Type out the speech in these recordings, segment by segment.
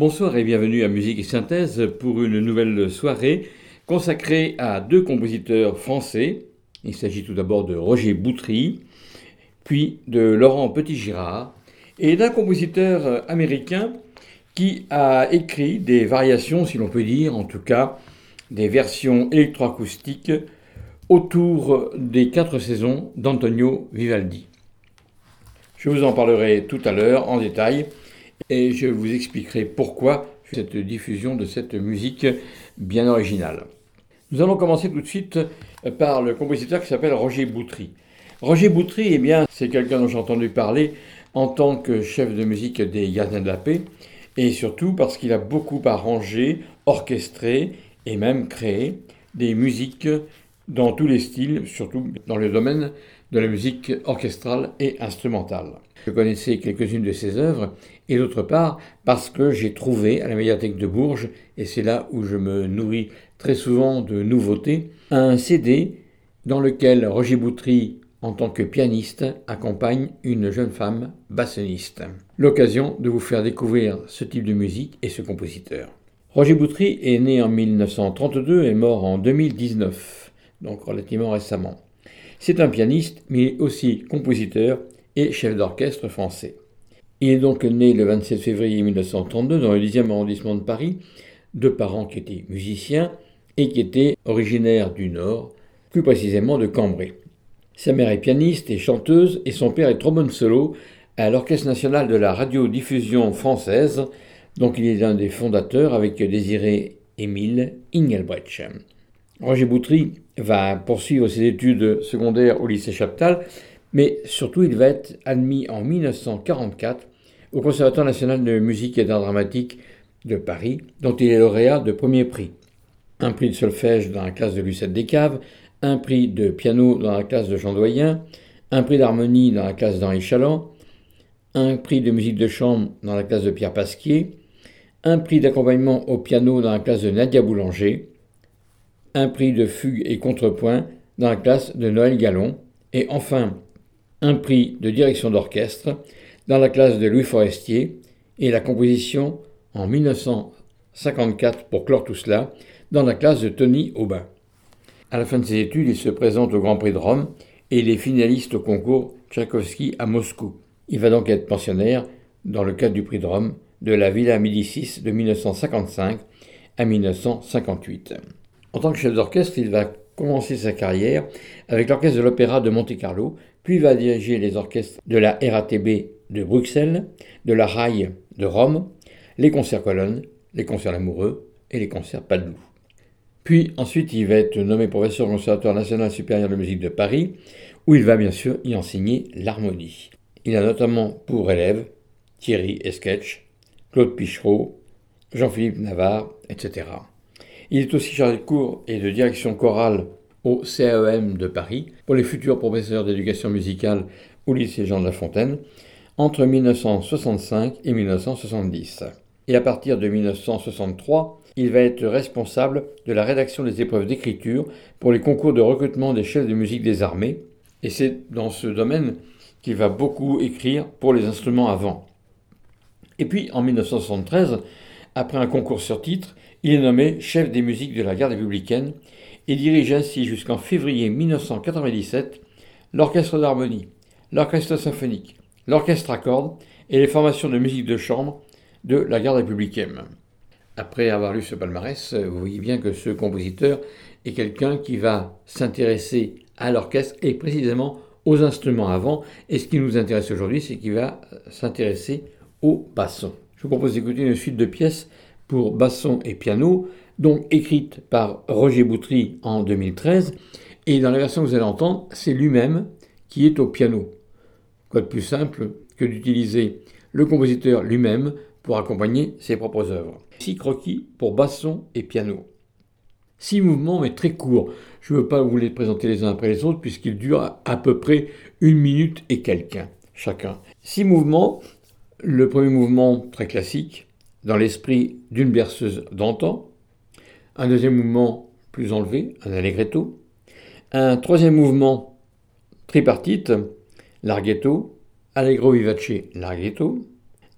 Bonsoir et bienvenue à Musique et Synthèse pour une nouvelle soirée consacrée à deux compositeurs français. Il s'agit tout d'abord de Roger Boutry, puis de Laurent Petit-Girard, et d'un compositeur américain qui a écrit des variations, si l'on peut dire, en tout cas des versions électroacoustiques autour des quatre saisons d'Antonio Vivaldi. Je vous en parlerai tout à l'heure en détail et je vous expliquerai pourquoi cette diffusion de cette musique bien originale. Nous allons commencer tout de suite par le compositeur qui s'appelle Roger Boutry. Roger Boutry, eh bien, c'est quelqu'un dont j'ai entendu parler en tant que chef de musique des Gardiens de la Paix, et surtout parce qu'il a beaucoup arrangé, orchestré et même créé des musiques dans tous les styles, surtout dans le domaine de la musique orchestrale et instrumentale. Je connaissais quelques-unes de ses œuvres, et d'autre part parce que j'ai trouvé à la médiathèque de Bourges, et c'est là où je me nourris très souvent de nouveautés, un CD dans lequel Roger Boutry, en tant que pianiste, accompagne une jeune femme bassoniste. L'occasion de vous faire découvrir ce type de musique et ce compositeur. Roger Boutry est né en 1932 et mort en 2019, donc relativement récemment. C'est un pianiste, mais aussi compositeur et chef d'orchestre français. Il est donc né le 27 février 1932 dans le 10e arrondissement de Paris, de parents qui étaient musiciens et qui étaient originaires du Nord, plus précisément de Cambrai. Sa mère est pianiste et chanteuse et son père est trombone solo à l'Orchestre national de la radiodiffusion française, dont il est l'un des fondateurs avec Désiré Émile Engelbrecht. Roger Boutry va poursuivre ses études secondaires au lycée Chaptal, mais surtout il va être admis en 1944 au Conservatoire national de musique et d'art dramatique de Paris, dont il est lauréat de premier prix. Un prix de solfège dans la classe de Lucette Descaves, un prix de piano dans la classe de Jean Doyen, un prix d'harmonie dans la classe d'Henri Chaland, un prix de musique de chambre dans la classe de Pierre Pasquier, un prix d'accompagnement au piano dans la classe de Nadia Boulanger, un prix de fugue et contrepoint dans la classe de Noël Gallon, et enfin un prix de direction d'orchestre dans la classe de Louis Forestier et la composition en 1954 pour clore tout cela dans la classe de Tony Aubin. À la fin de ses études, il se présente au Grand Prix de Rome et il est finaliste au concours Tchaïkovski à Moscou. Il va donc être pensionnaire, dans le cadre du Prix de Rome, de la Villa Médicis de 1955 à 1958. En tant que chef d'orchestre, il va commencer sa carrière avec l'orchestre de l'Opéra de Monte-Carlo, puis va diriger les orchestres de la RATB de Bruxelles, de la RAI de Rome, les concerts colonnes, les concerts amoureux et les concerts Padoue. Puis ensuite, il va être nommé professeur au Conservatoire national supérieur de musique de Paris, où il va bien sûr y enseigner l'harmonie. Il a notamment pour élèves Thierry Esquetch, Claude Pichereau, Jean-Philippe Navarre, etc. Il est aussi chargé de cours et de direction chorale au CAEM de Paris pour les futurs professeurs d'éducation musicale au lycée Jean de La Fontaine entre 1965 et 1970. Et à partir de 1963, il va être responsable de la rédaction des épreuves d'écriture pour les concours de recrutement des chefs de musique des armées, et c'est dans ce domaine qu'il va beaucoup écrire pour les instruments avant. Et puis en 1973, après un concours sur titre, il est nommé chef des musiques de la garde républicaine et dirige ainsi jusqu'en février 1997 l'Orchestre d'harmonie, l'orchestre symphonique, l'orchestre à cordes et les formations de musique de chambre de la garde républicaine. Après avoir lu ce palmarès, vous voyez bien que ce compositeur est quelqu'un qui va s'intéresser à l'orchestre et précisément aux instruments avant. Et ce qui nous intéresse aujourd'hui, c'est qu'il va s'intéresser au basson. Je vous propose d'écouter une suite de pièces pour basson et piano, donc écrite par Roger Boutry en 2013. Et dans la version que vous allez entendre, c'est lui-même qui est au piano. Quoi de plus simple que d'utiliser le compositeur lui-même pour accompagner ses propres œuvres. Six croquis pour basson et piano. Six mouvements mais très courts. Je ne veux pas vous les présenter les uns après les autres puisqu'ils durent à peu près une minute et quelques chacun. Six mouvements. Le premier mouvement très classique, dans l'esprit d'une berceuse d'antan. Un deuxième mouvement plus enlevé, un allegretto. Un troisième mouvement tripartite, larghetto, allegro vivace, larghetto.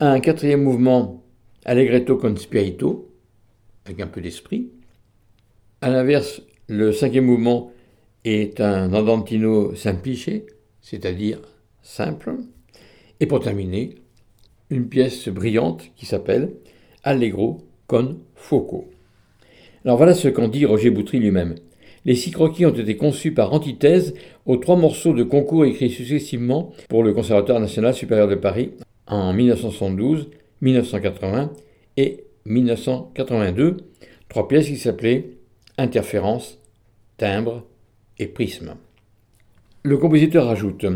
Un quatrième mouvement, allegretto con spirito, avec un peu d'esprit. À l'inverse, le cinquième mouvement est un andantino semplice, c'est-à-dire simple. Et pour terminer, une pièce brillante qui s'appelle Allegro con fuoco. Alors voilà ce qu'en dit Roger Boutry lui-même. Les six croquis ont été conçus par antithèse aux trois morceaux de concours écrits successivement pour le Conservatoire national supérieur de Paris en 1972, 1980 et 1982, trois pièces qui s'appelaient interférence, timbre et prisme. Le compositeur ajoute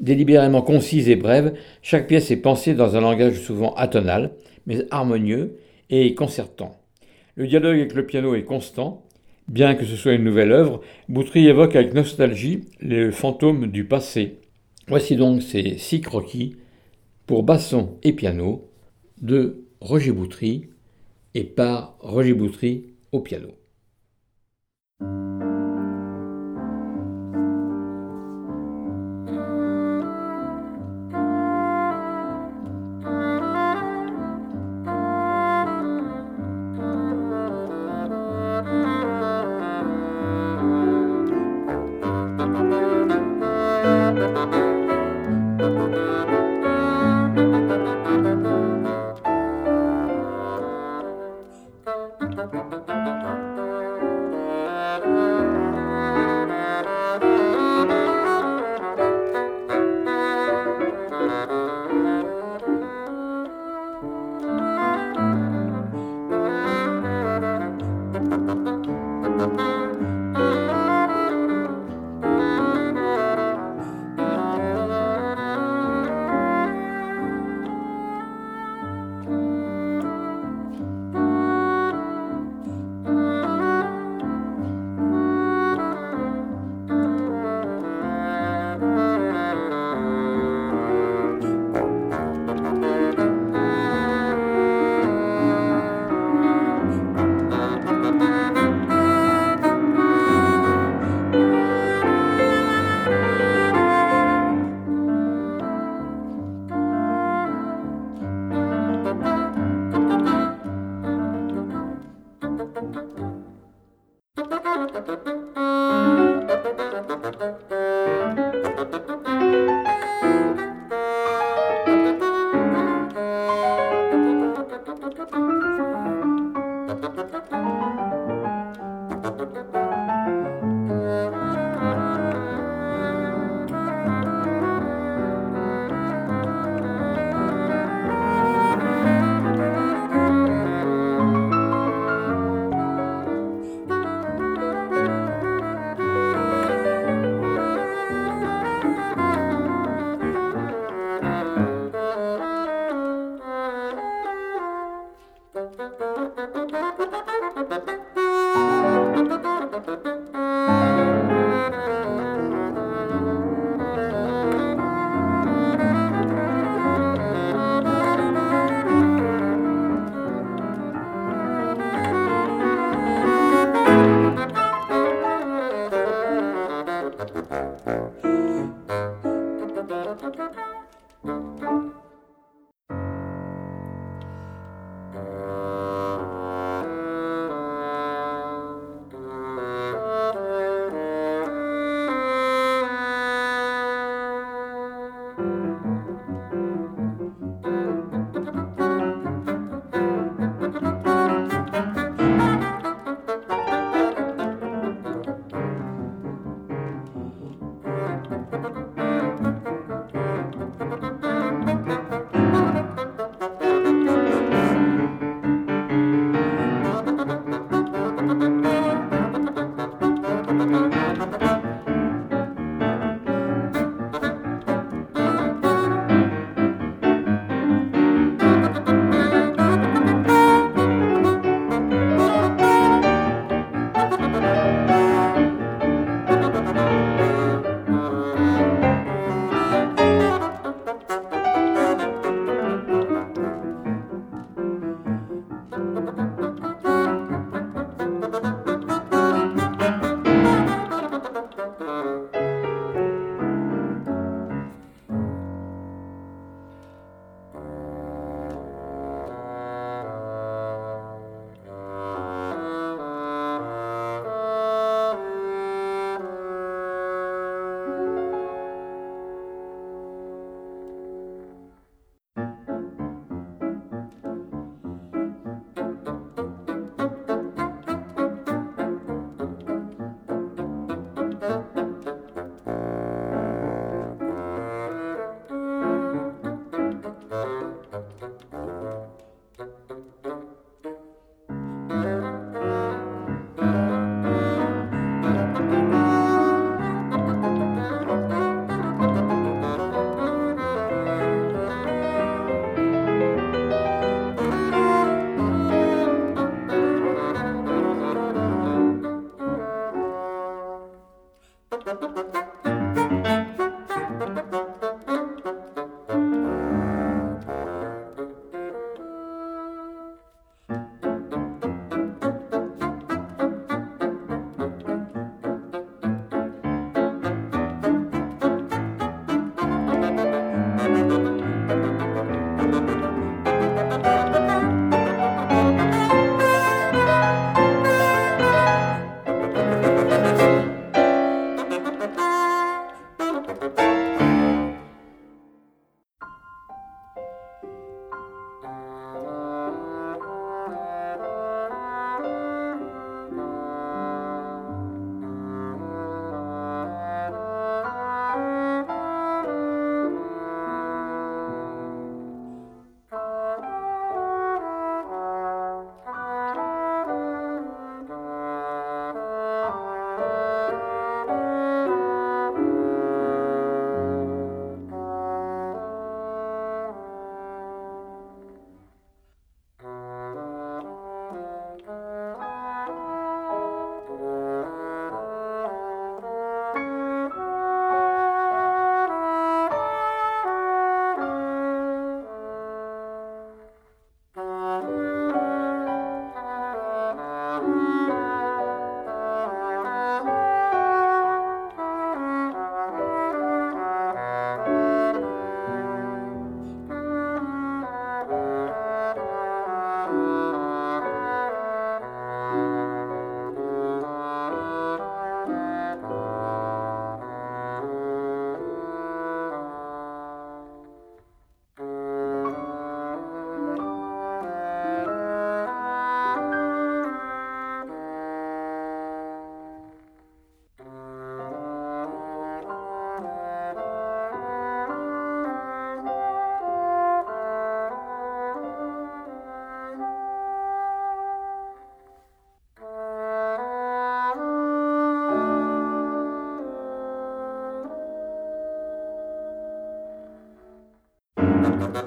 Délibérément concise et brève, chaque pièce est pensée dans un langage souvent atonal, mais harmonieux et concertant. Le dialogue avec le piano est constant. Bien que ce soit une nouvelle œuvre, Boutry évoque avec nostalgie les fantômes du passé. Voici donc ces six croquis pour basson et piano de Roger Boutry et par Roger Boutry au piano. Thank you.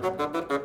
Thank you.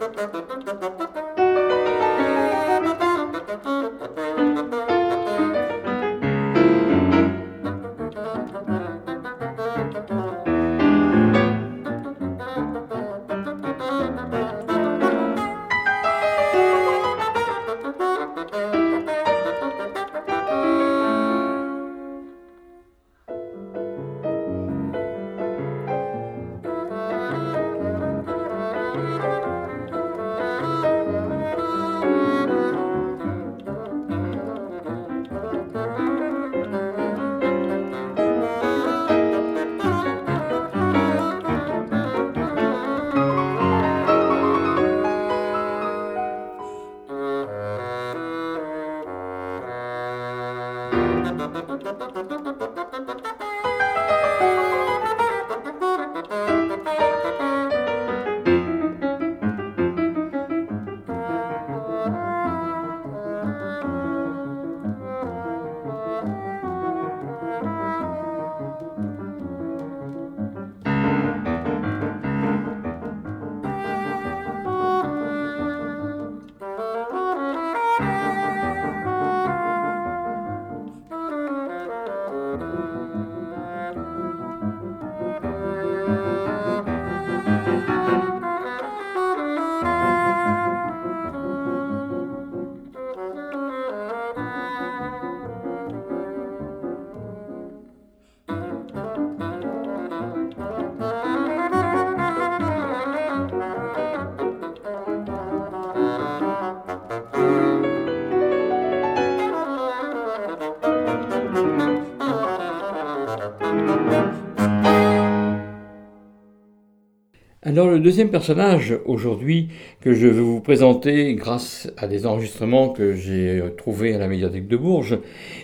Alors le deuxième personnage aujourd'hui que je veux vous présenter grâce à des enregistrements que j'ai trouvés à la médiathèque de Bourges,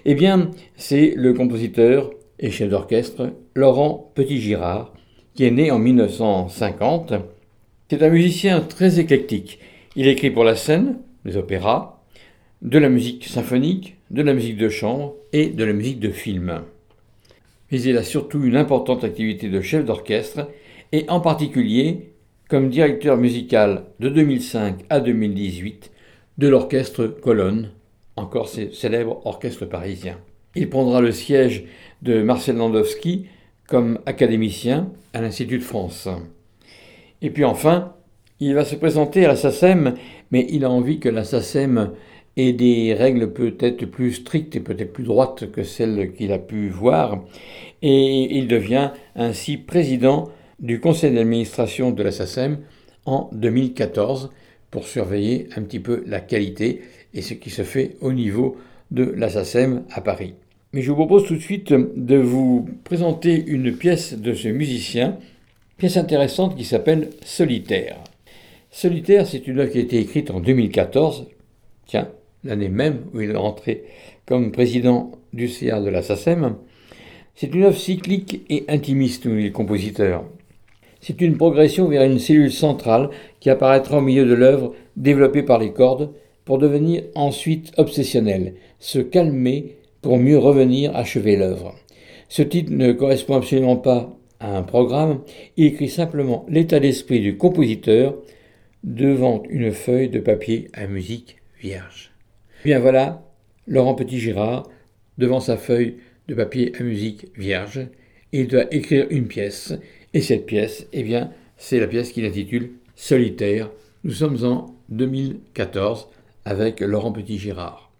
eh bien c'est le compositeur et chef d'orchestre Laurent Petit-Girard qui est né en 1950. C'est un musicien très éclectique. Il écrit pour la scène, les opéras, de la musique symphonique, de la musique de chambre et de la musique de film. Mais il a surtout une importante activité de chef d'orchestre et en particulier comme directeur musical de 2005 à 2018 de l'orchestre Colonne, encore célèbre orchestre parisien. Il prendra le siège de Marcel Landowski comme académicien à l'Institut de France. Et puis enfin, il va se présenter à la SACEM, mais il a envie que la SACEM ait des règles peut-être plus strictes et peut-être plus droites que celles qu'il a pu voir, et il devient ainsi président du conseil d'administration de la en 2014 pour surveiller un petit peu la qualité et ce qui se fait au niveau de la à Paris. Mais je vous propose tout de suite de vous présenter une pièce de ce musicien, pièce intéressante qui s'appelle Solitaire. Solitaire, c'est une œuvre qui a été écrite en 2014, tiens, l'année même où il est rentré comme président du CA de la. C'est une œuvre cyclique et intimiste, nous les compositeurs. C'est une progression vers une cellule centrale qui apparaîtra au milieu de l'œuvre développée par les cordes pour devenir ensuite obsessionnelle, se calmer pour mieux revenir achever l'œuvre. Ce titre ne correspond absolument pas à un programme, il écrit simplement l'état d'esprit du compositeur devant une feuille de papier à musique vierge. Bien voilà, Laurent Petit-Girard, devant sa feuille de papier à musique vierge, il doit écrire une pièce et cette pièce, eh bien, c'est la pièce qu'il intitule Solitaire. Nous sommes en 2014 avec Laurent Petit-Girard.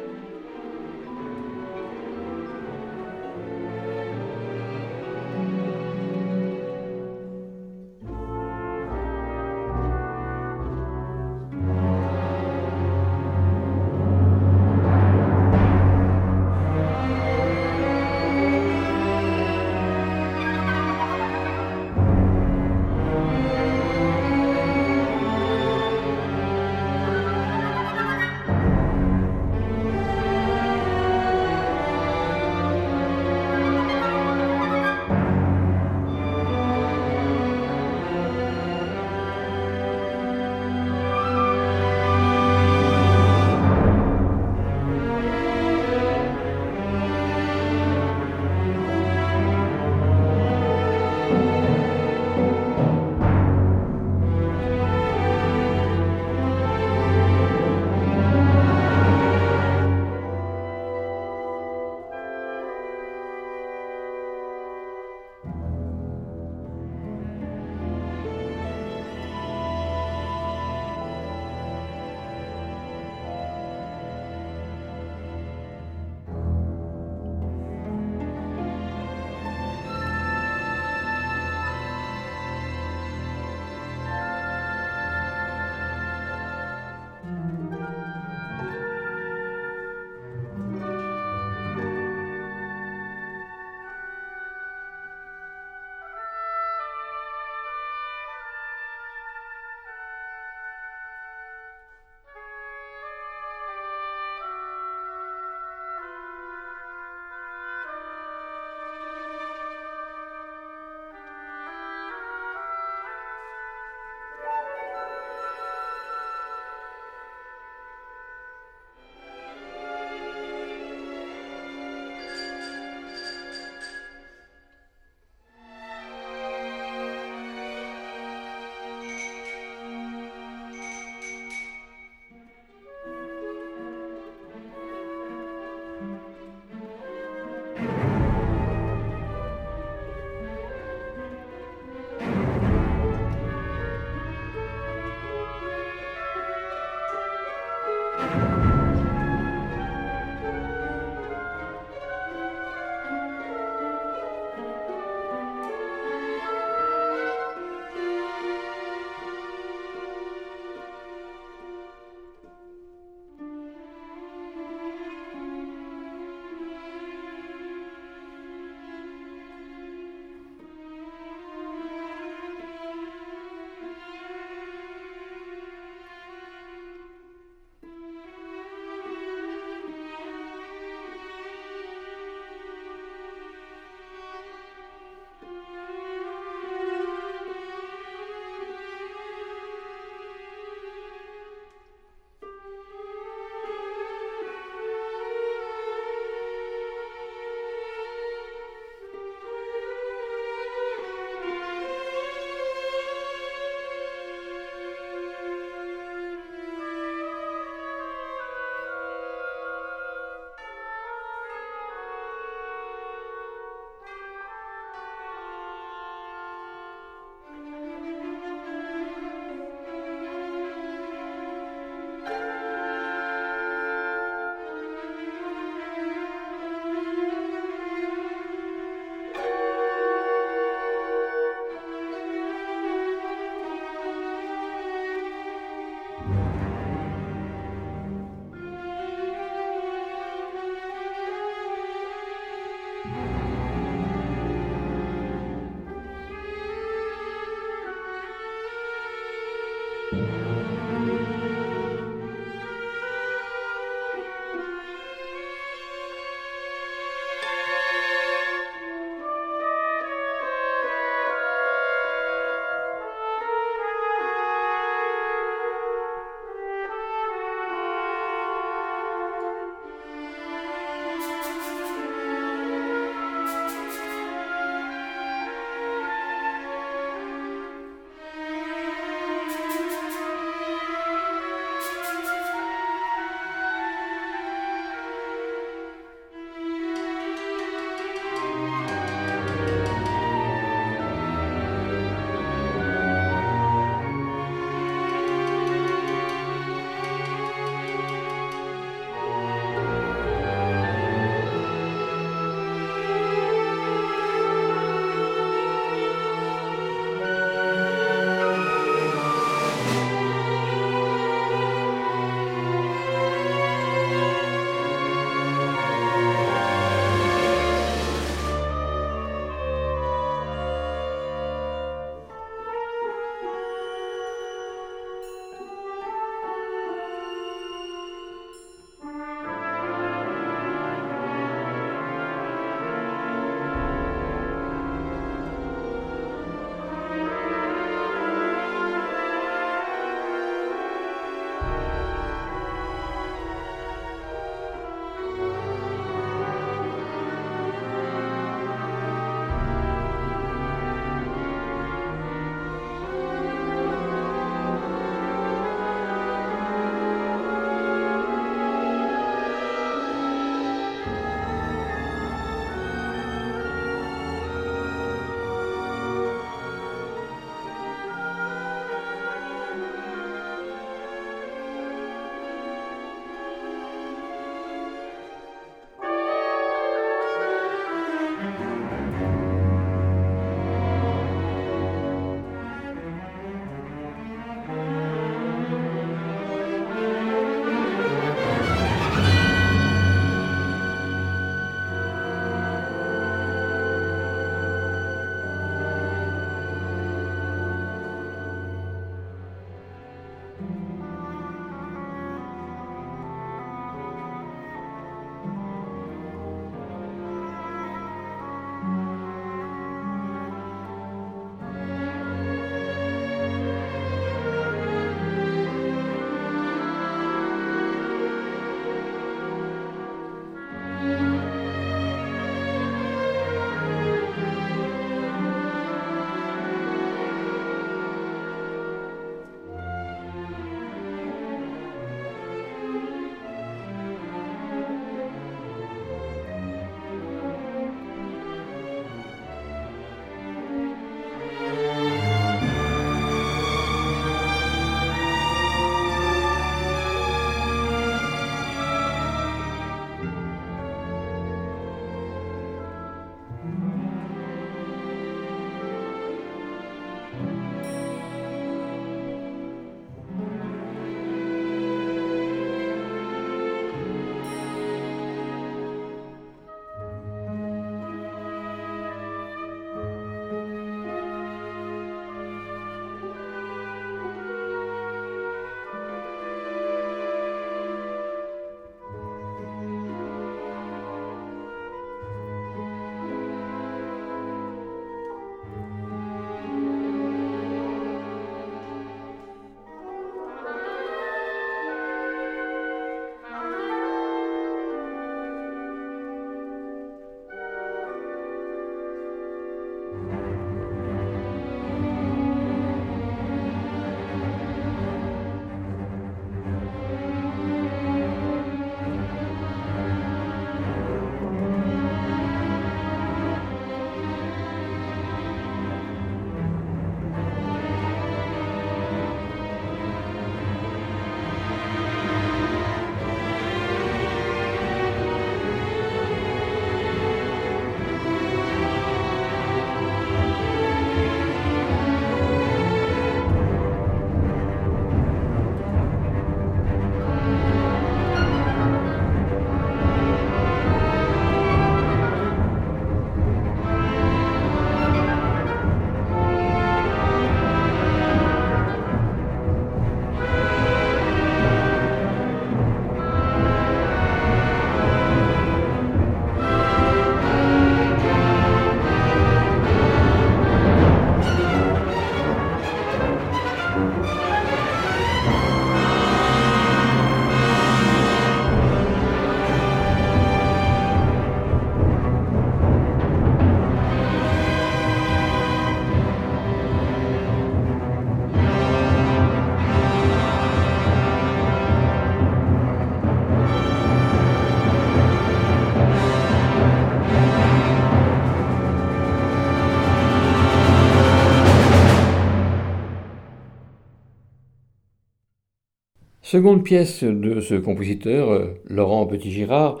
Seconde pièce de ce compositeur, euh, Laurent Petit-Girard,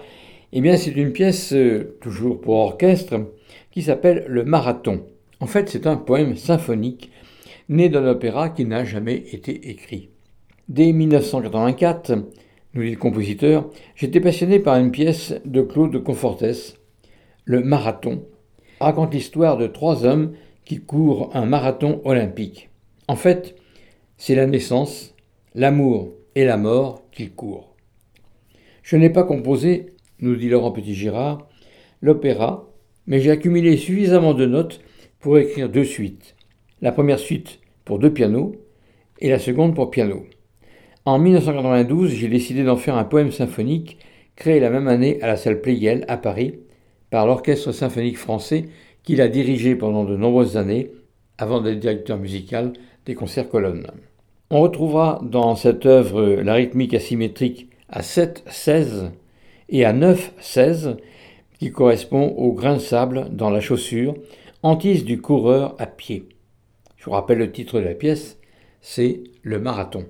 eh bien c'est une pièce euh, toujours pour orchestre qui s'appelle Le Marathon. En fait, c'est un poème symphonique né d'un opéra qui n'a jamais été écrit. Dès 1984, nous dit le compositeur, j'étais passionné par une pièce de Claude Confortès, Le Marathon, raconte l'histoire de trois hommes qui courent un marathon olympique. En fait, c'est la naissance, l'amour et la mort qu'ils courent. Je n'ai pas composé, nous dit Laurent Petit-Girard, l'opéra, mais j'ai accumulé suffisamment de notes pour écrire deux suites. La première suite pour deux pianos et la seconde pour piano. En 1992, j'ai décidé d'en faire un poème symphonique créé la même année à la salle Pleyel à Paris par l'Orchestre symphonique français qu'il a dirigé pendant de nombreuses années avant d'être directeur musical des concerts colonnes. On retrouvera dans cette œuvre la rythmique asymétrique à 7-16 et à 9-16 qui correspond au grain de sable dans la chaussure, hantise du coureur à pied. Je vous rappelle le titre de la pièce, c'est Le marathon.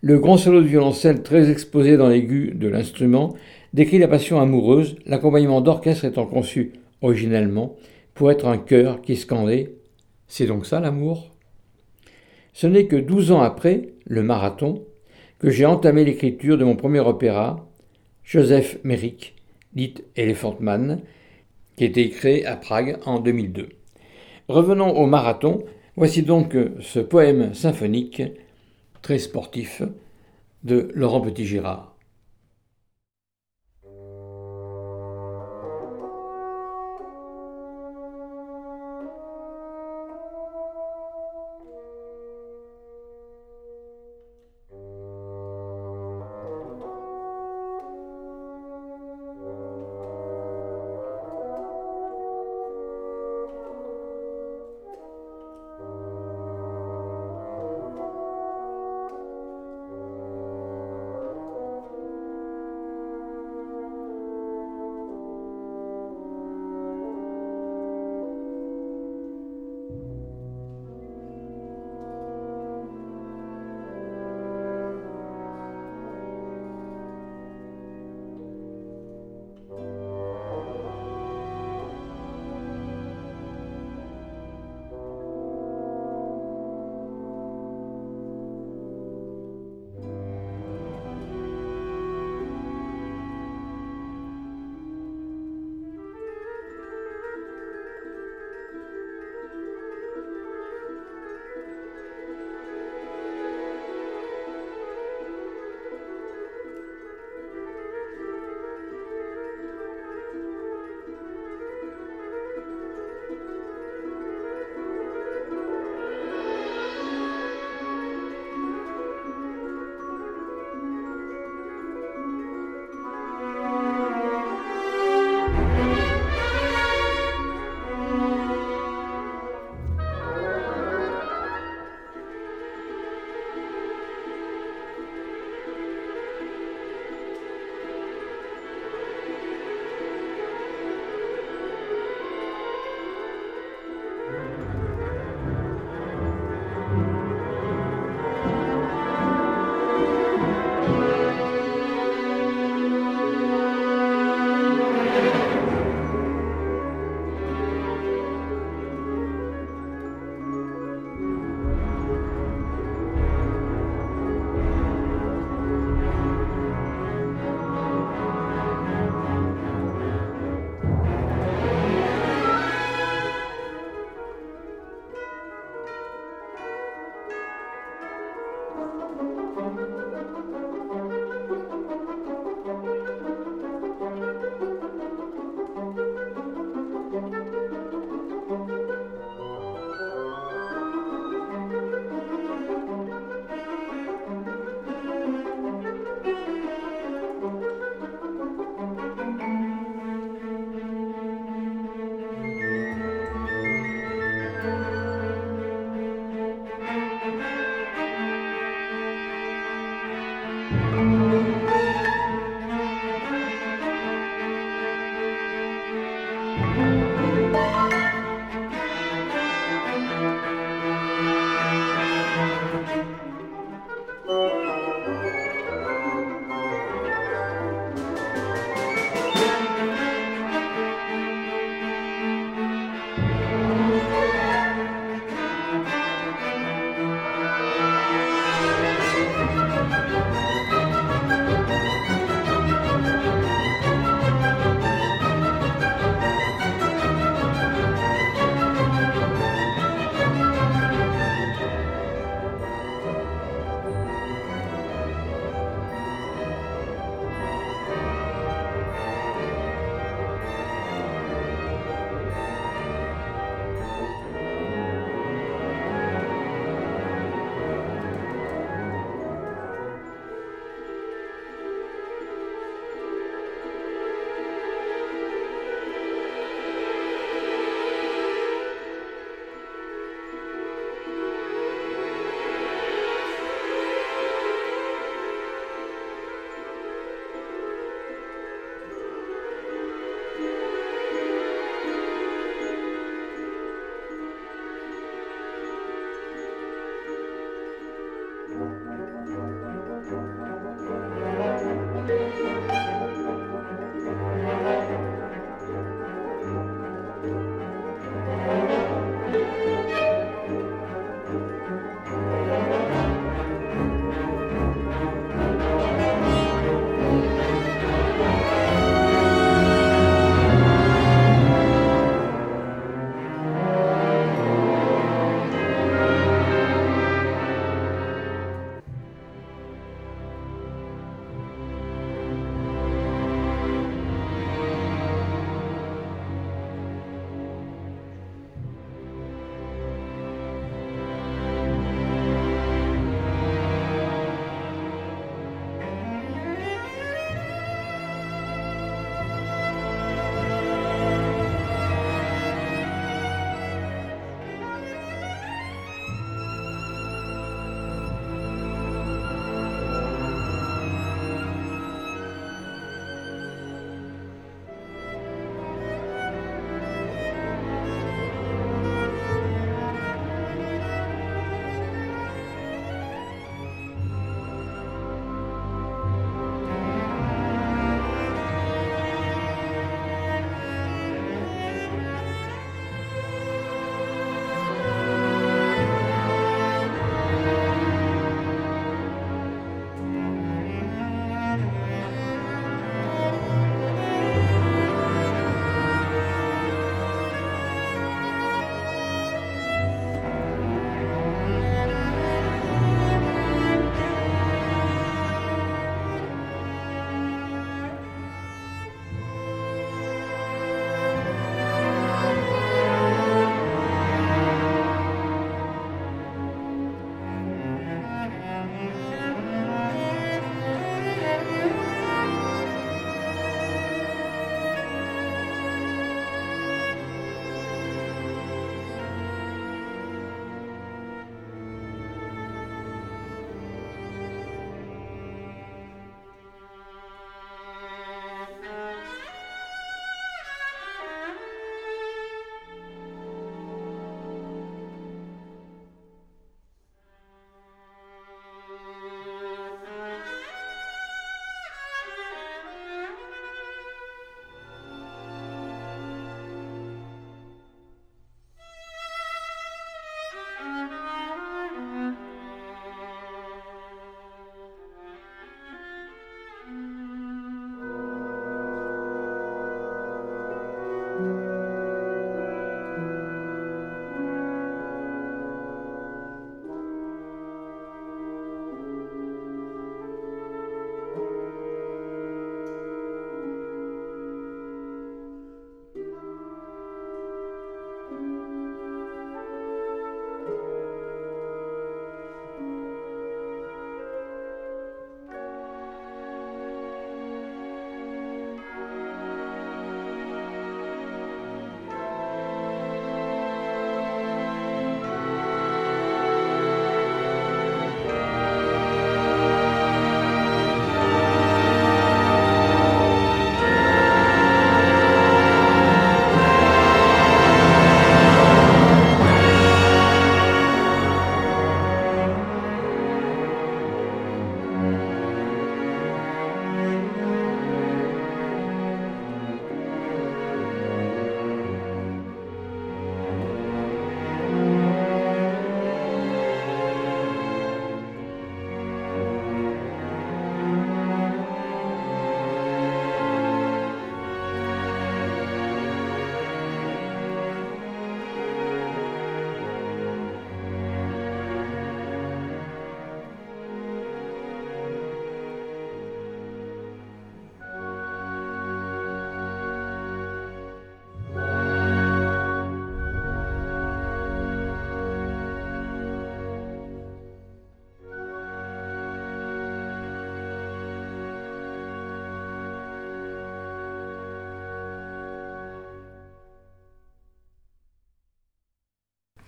Le grand solo de violoncelle très exposé dans l'aigu de l'instrument décrit la passion amoureuse, l'accompagnement d'orchestre étant conçu originellement pour être un chœur qui scandait C'est donc ça l'amour? Ce n'est que douze ans après, le marathon, que j'ai entamé l'écriture de mon premier opéra, Joseph Merrick, dit Elephant Man, qui a été créé à Prague en 2002. Revenons au marathon, voici donc ce poème symphonique très sportif de Laurent Petit-Girard.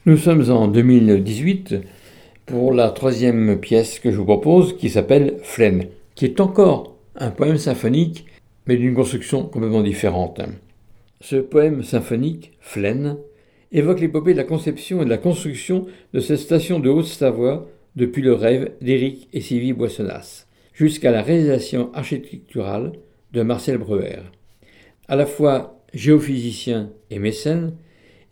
Nous sommes en 2018 pour la troisième pièce que je vous propose qui s'appelle Flaine, qui est encore un poème symphonique mais d'une construction complètement différente. Ce poème symphonique, Flaine, évoque l'épopée de la conception et de la construction de cette station de Haute-Savoie depuis le rêve d'Éric et Sylvie Boissonnas, jusqu'à la réalisation architecturale de Marcel Breuer. À la fois géophysicien et mécène,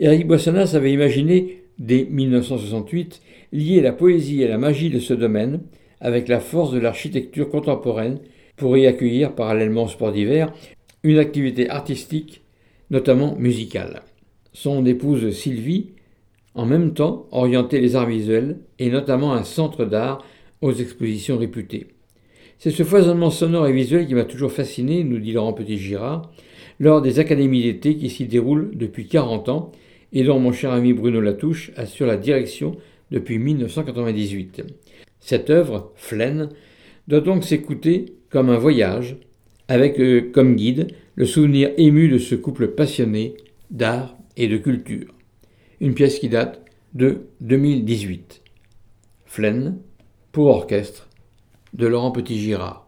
Éric Boissonnas avait imaginé, dès 1968, lier la poésie et la magie de ce domaine avec la force de l'architecture contemporaine pour y accueillir, parallèlement au sport d'hiver, une activité artistique, notamment musicale. Son épouse Sylvie, en même temps, orientait les arts visuels et notamment un centre d'art aux expositions réputées. C'est ce foisonnement sonore et visuel qui m'a toujours fasciné, nous dit Laurent Petit-Girard, lors des académies d'été qui s'y déroulent depuis 40 ans et dont mon cher ami Bruno Latouche assure la direction depuis 1998. Cette œuvre, Flaine, doit donc s'écouter comme un voyage, avec euh, comme guide le souvenir ému de ce couple passionné d'art et de culture. Une pièce qui date de 2018. Flaine pour orchestre de Laurent Petit-Girard.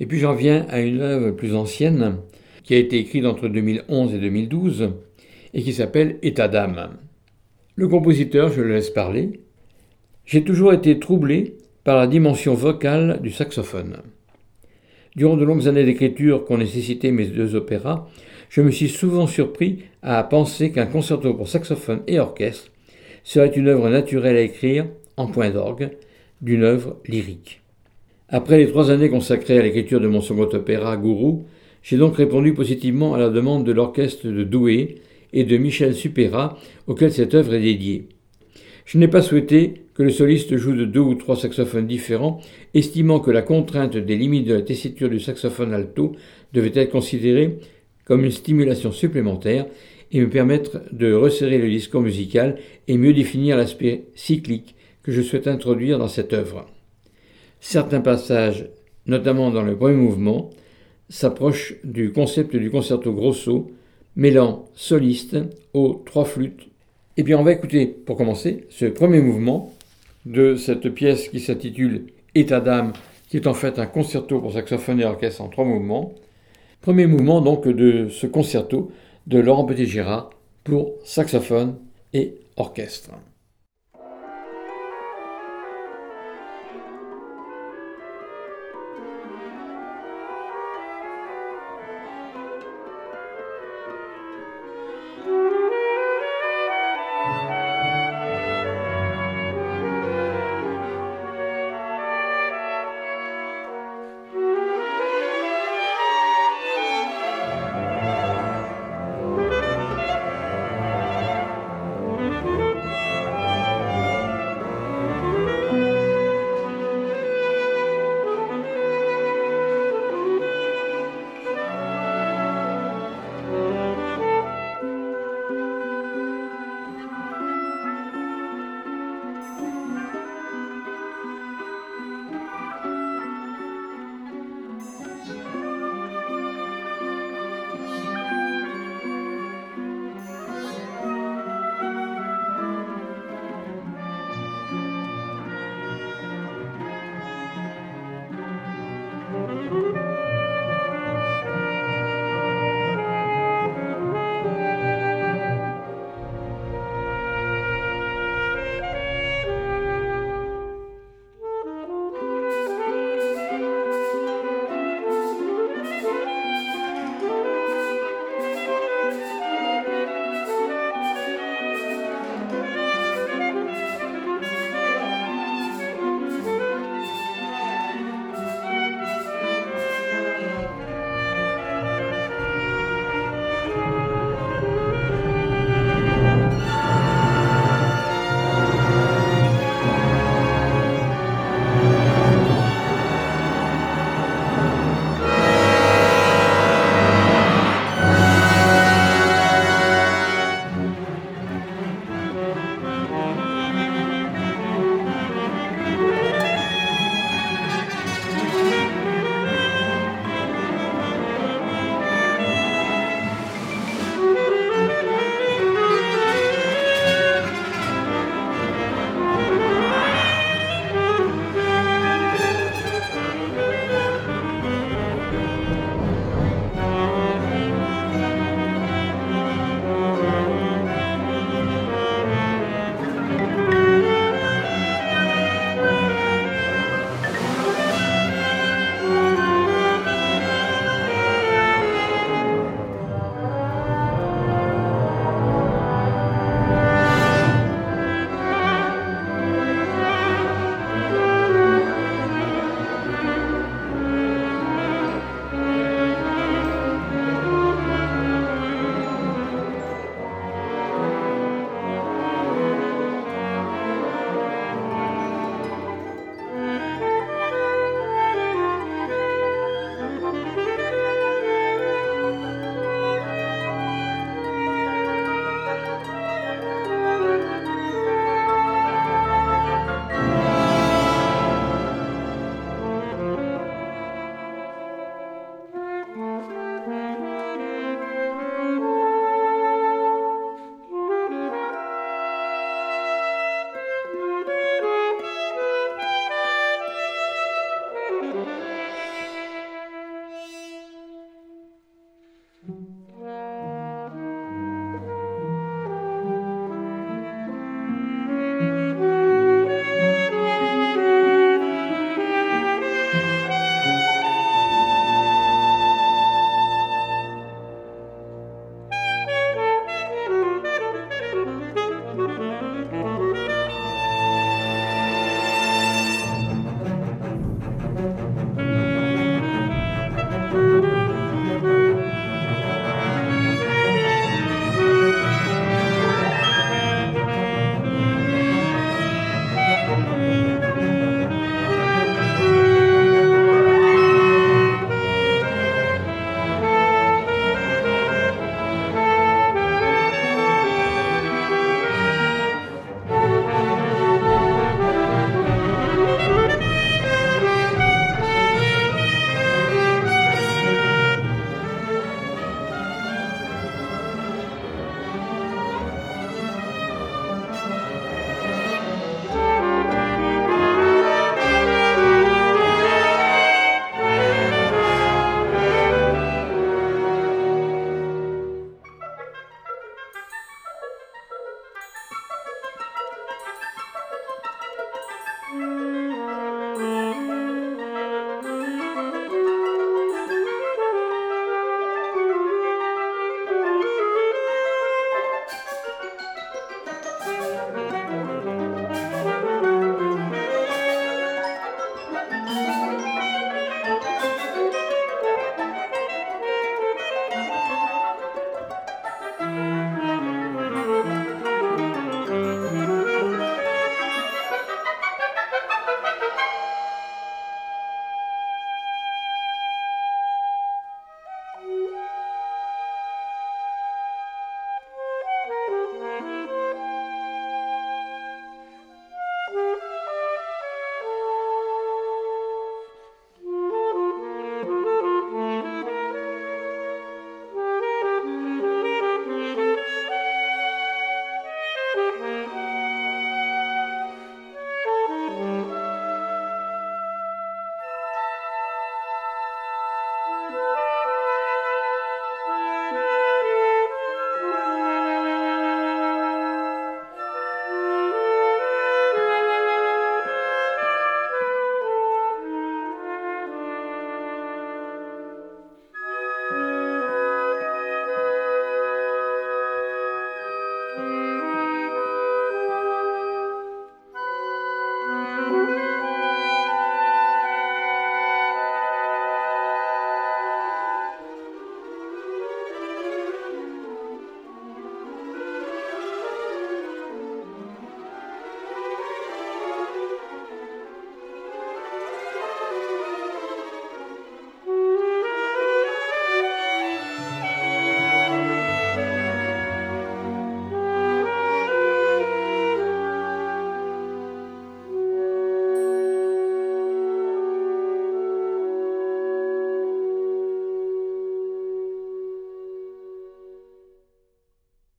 Et puis j'en viens à une œuvre plus ancienne, qui a été écrite entre 2011 et 2012, et qui s'appelle État d'âme. Le compositeur, je le laisse parler. J'ai toujours été troublé par la dimension vocale du saxophone. Durant de longues années d'écriture qu'ont nécessité mes deux opéras, je me suis souvent surpris à penser qu'un concerto pour saxophone et orchestre serait une œuvre naturelle à écrire en point d'orgue d'une œuvre lyrique. Après les trois années consacrées à l'écriture de mon second opéra, Gourou, j'ai donc répondu positivement à la demande de l'orchestre de Douai et de Michel Supera, auquel cette œuvre est dédiée. Je n'ai pas souhaité que le soliste joue de deux ou trois saxophones différents, estimant que la contrainte des limites de la tessiture du saxophone alto devait être considérée comme une stimulation supplémentaire et me permettre de resserrer le discours musical et mieux définir l'aspect cyclique que je souhaite introduire dans cette œuvre. Certains passages, notamment dans le premier mouvement, s'approchent du concept du concerto grosso, mêlant soliste aux trois flûtes. Et bien on va écouter, pour commencer, ce premier mouvement de cette pièce qui s'intitule État d'âme, qui est en fait un concerto pour saxophone et orchestre en trois mouvements. Premier mouvement donc de ce concerto de Laurent Petit-Gérard pour saxophone et orchestre.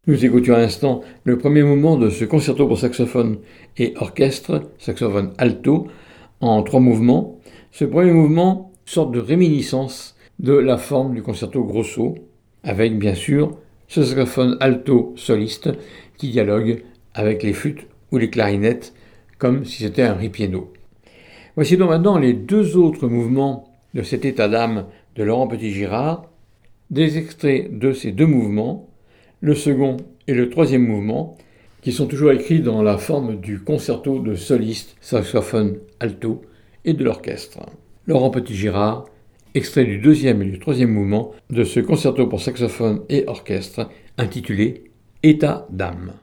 Nous écoutions à l'instant le premier mouvement de ce concerto pour saxophone et orchestre, saxophone alto, en trois mouvements. Ce premier mouvement, sorte de réminiscence de la forme du concerto grosso, avec bien sûr ce saxophone alto soliste qui dialogue avec les flûtes ou les clarinettes comme si c'était un ripieno. Voici donc maintenant les deux autres mouvements de cet état d'âme de Laurent Petit-Girard, des extraits de ces deux mouvements, le second et le troisième mouvement, qui sont toujours écrits dans la forme du concerto de soliste, saxophone alto et de l'orchestre. Laurent Petit-Girard, extrait du deuxième et du troisième mouvement de ce concerto pour saxophone et orchestre intitulé État d'âme.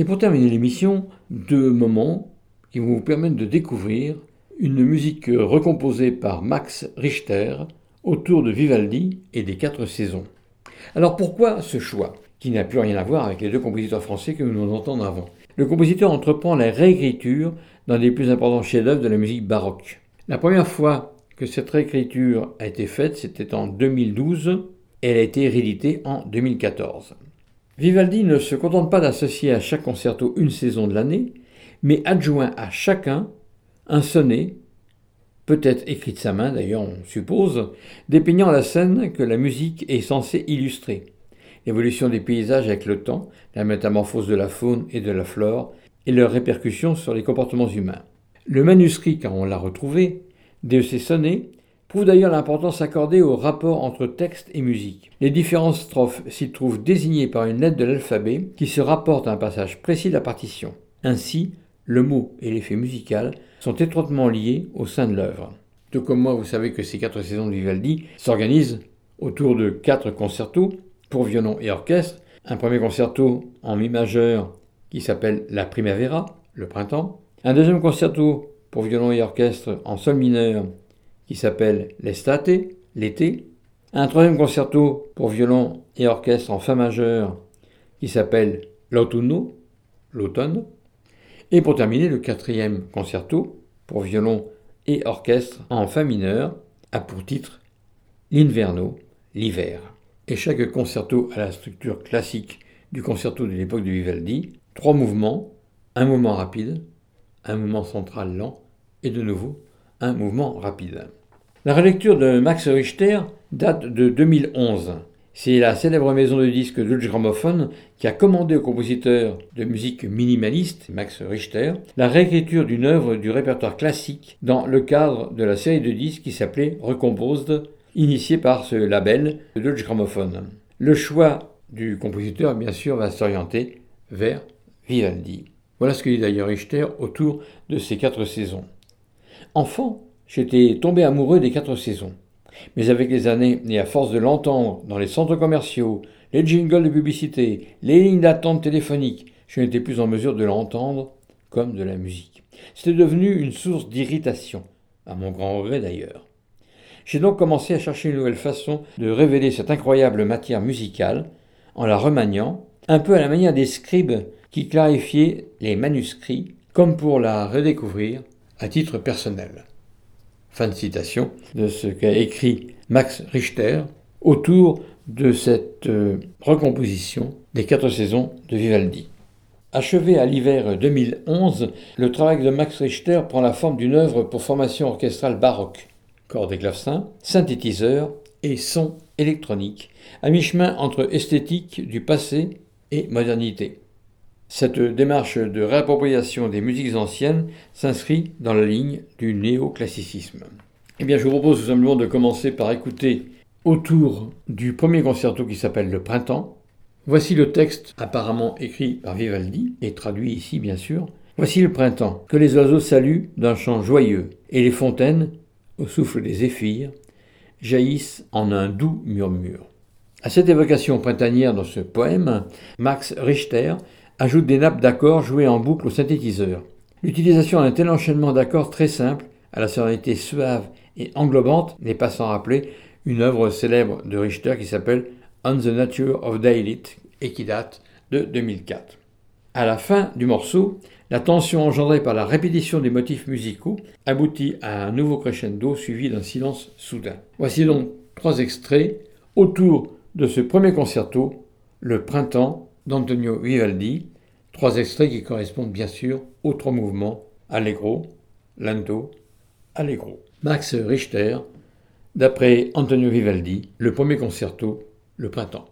Et pour terminer l'émission, deux moments qui vont vous permettre de découvrir une musique recomposée par Max Richter autour de Vivaldi et des quatre saisons. Alors pourquoi ce choix, qui n'a plus rien à voir avec les deux compositeurs français que nous nous entendons avant? Le compositeur entreprend la réécriture d'un des plus importants chefs-d'œuvre de la musique baroque. La première fois que cette réécriture a été faite, c'était en 2012, et elle a été rééditée en 2014. Vivaldi ne se contente pas d'associer à chaque concerto une saison de l'année, mais adjoint à chacun un sonnet, peut-être écrit de sa main d'ailleurs on suppose, dépeignant la scène que la musique est censée illustrer. L'évolution des paysages avec le temps, la métamorphose de la faune et de la flore, et leurs répercussions sur les comportements humains. Le manuscrit, car on l'a retrouvé, de ces sonnets prouve d'ailleurs l'importance accordée au rapport entre texte et musique. Les différentes strophes s'y trouvent désignées par une lettre de l'alphabet qui se rapporte à un passage précis de la partition. Ainsi, le mot et l'effet musical sont étroitement liés au sein de l'œuvre. Tout comme moi, vous savez que ces quatre saisons de Vivaldi s'organisent autour de quatre concertos pour violon et orchestre. Un premier concerto en mi majeur qui s'appelle La Primavera, le printemps. Un deuxième concerto pour violon et orchestre en sol mineur qui s'appelle L'estate, l'été. Un troisième concerto pour violon et orchestre en fa majeur qui s'appelle L'autunno, l'automne. Et pour terminer, le quatrième concerto pour violon et orchestre en fa mineur a pour titre L'inverno, l'hiver. Et chaque concerto a la structure classique du concerto de l'époque de Vivaldi, trois mouvements, un mouvement rapide, un mouvement central lent et de nouveau un mouvement rapide. La relecture de Max Richter date de 2011. C'est la célèbre maison de disques Deutsche Grammophon qui a commandé au compositeur de musique minimaliste, Max Richter, la réécriture d'une œuvre du répertoire classique dans le cadre de la série de disques qui s'appelait Recomposed, initiée par ce label Deutsche Grammophon. Le choix du compositeur, bien sûr, va s'orienter vers Vivaldi. Voilà ce que dit d'ailleurs Richter autour de ces quatre saisons. Enfant, j'étais tombé amoureux des quatre saisons. Mais avec les années, et à force de l'entendre dans les centres commerciaux, les jingles de publicité, les lignes d'attente téléphoniques, je n'étais plus en mesure de l'entendre comme de la musique. C'était devenu une source d'irritation, à mon grand regret d'ailleurs. J'ai donc commencé à chercher une nouvelle façon de révéler cette incroyable matière musicale en la remaniant, un peu à la manière des scribes qui clarifiaient les manuscrits, comme pour la redécouvrir à titre personnel. Fin de citation de ce qu'a écrit Max Richter autour de cette euh, recomposition des quatre saisons de Vivaldi. Achevé à l'hiver 2011, le travail de Max Richter prend la forme d'une œuvre pour formation orchestrale baroque, corps et clavecins, synthétiseur et son électronique, à mi-chemin entre esthétique du passé et modernité. Cette démarche de réappropriation des musiques anciennes s'inscrit dans la ligne du néoclassicisme. Eh bien, je vous propose tout simplement de commencer par écouter autour du premier concerto qui s'appelle Le Printemps. Voici le texte apparemment écrit par Vivaldi et traduit ici, bien sûr. Voici le printemps, que les oiseaux saluent d'un chant joyeux, et les fontaines, au souffle des zéphyrs, jaillissent en un doux murmure. À cette évocation printanière dans ce poème, Max Richter ajoute des nappes d'accords jouées en boucle au synthétiseur. L'utilisation d'un tel enchaînement d'accords très simple, à la sonorité suave et englobante, n'est pas sans rappeler une œuvre célèbre de Richter qui s'appelle On the Nature of Daylight et qui date de 2004. À la fin du morceau, la tension engendrée par la répétition des motifs musicaux aboutit à un nouveau crescendo suivi d'un silence soudain. Voici donc trois extraits autour de ce premier concerto, Le Printemps d'Antonio Vivaldi, trois extraits qui correspondent bien sûr aux trois mouvements Allegro, Lento, Allegro. Max Richter, d'après Antonio Vivaldi, le premier concerto, Le Printemps.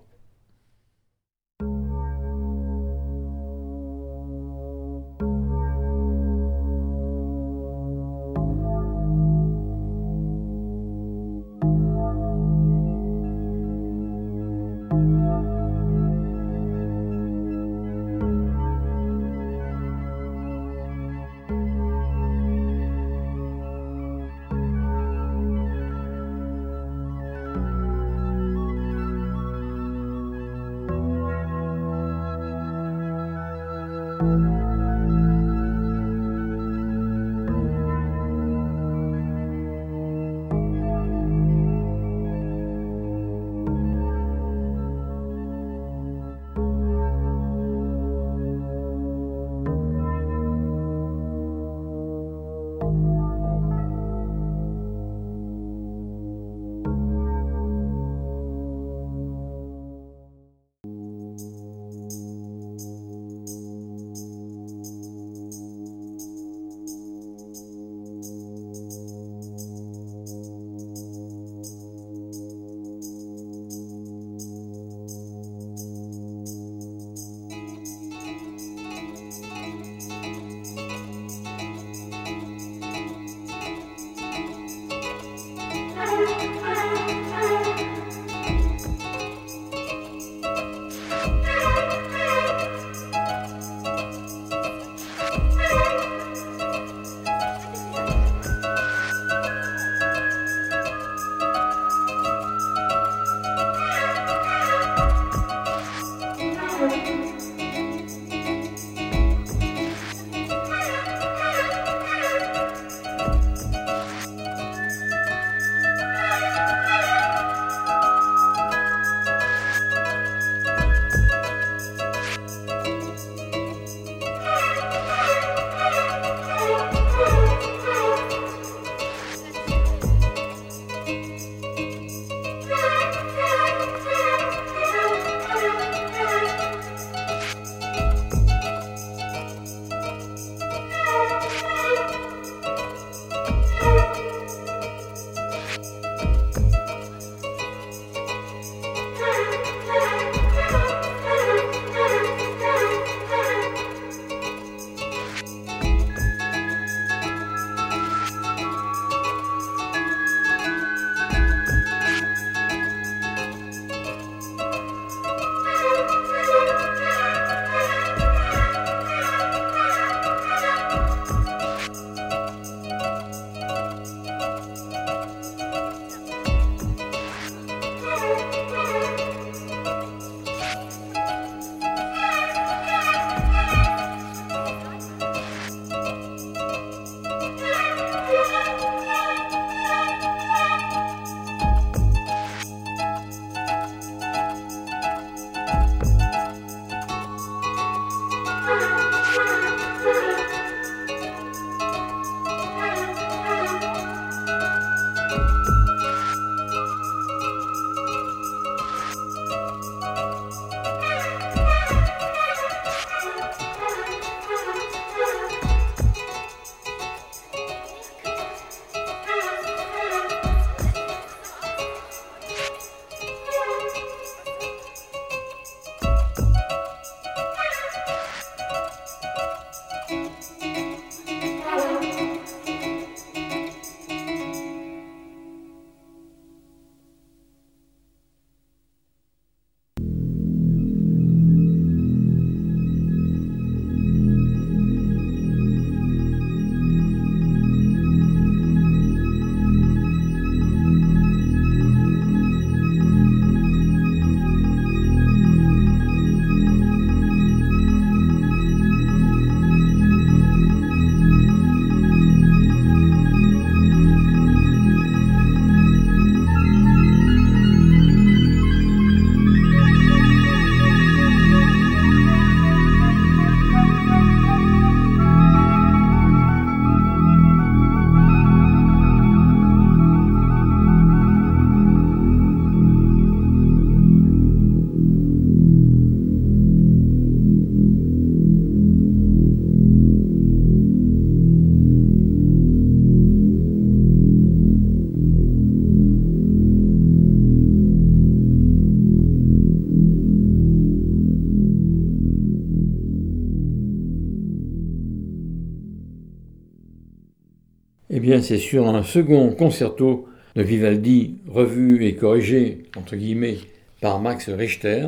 C'est sur un second concerto de Vivaldi, revu et corrigé, entre guillemets, par Max Richter,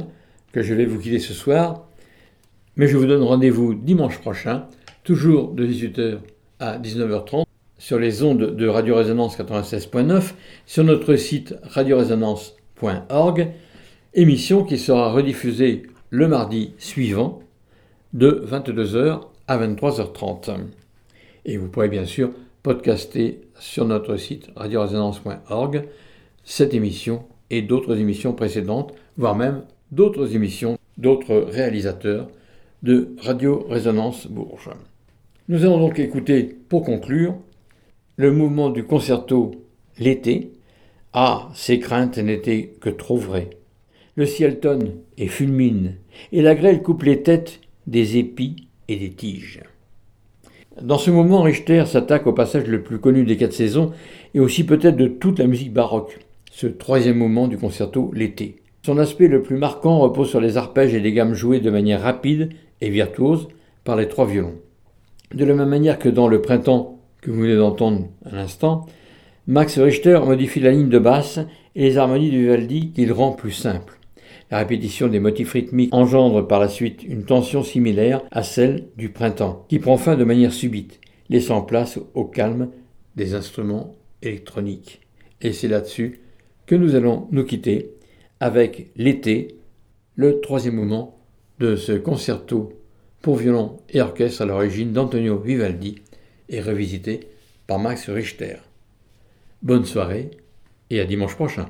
que je vais vous quitter ce soir. Mais je vous donne rendez-vous dimanche prochain, toujours de 18h à 19h30, sur les ondes de Radio Résonance 96.9, sur notre site radioresonance.org, émission qui sera rediffusée le mardi suivant, de 22h à 23h30. Et vous pourrez bien sûr podcaster sur notre site radioresonance.org cette émission et d'autres émissions précédentes, voire même d'autres émissions d'autres réalisateurs de Radio Résonance Bourges. Nous allons donc écouter, pour conclure, le mouvement du concerto L'été. Ah, ces craintes n'étaient que trop vraies. Le ciel tonne et fulmine, et la grêle coupe les têtes des épis et des tiges. Dans ce moment, Richter s'attaque au passage le plus connu des quatre saisons et aussi peut-être de toute la musique baroque, ce troisième moment du concerto L'été. Son aspect le plus marquant repose sur les arpèges et les gammes jouées de manière rapide et virtuose par les trois violons. De la même manière que dans Le Printemps que vous venez d'entendre à l'instant, Max Richter modifie la ligne de basse et les harmonies de Vivaldi qu'il rend plus simples. La répétition des motifs rythmiques engendre par la suite une tension similaire à celle du printemps, qui prend fin de manière subite, laissant place au calme des instruments électroniques. Et c'est là-dessus que nous allons nous quitter avec l'été, le troisième mouvement de ce concerto pour violon et orchestre à l'origine d'Antonio Vivaldi et revisité par Max Richter. Bonne soirée et à dimanche prochain.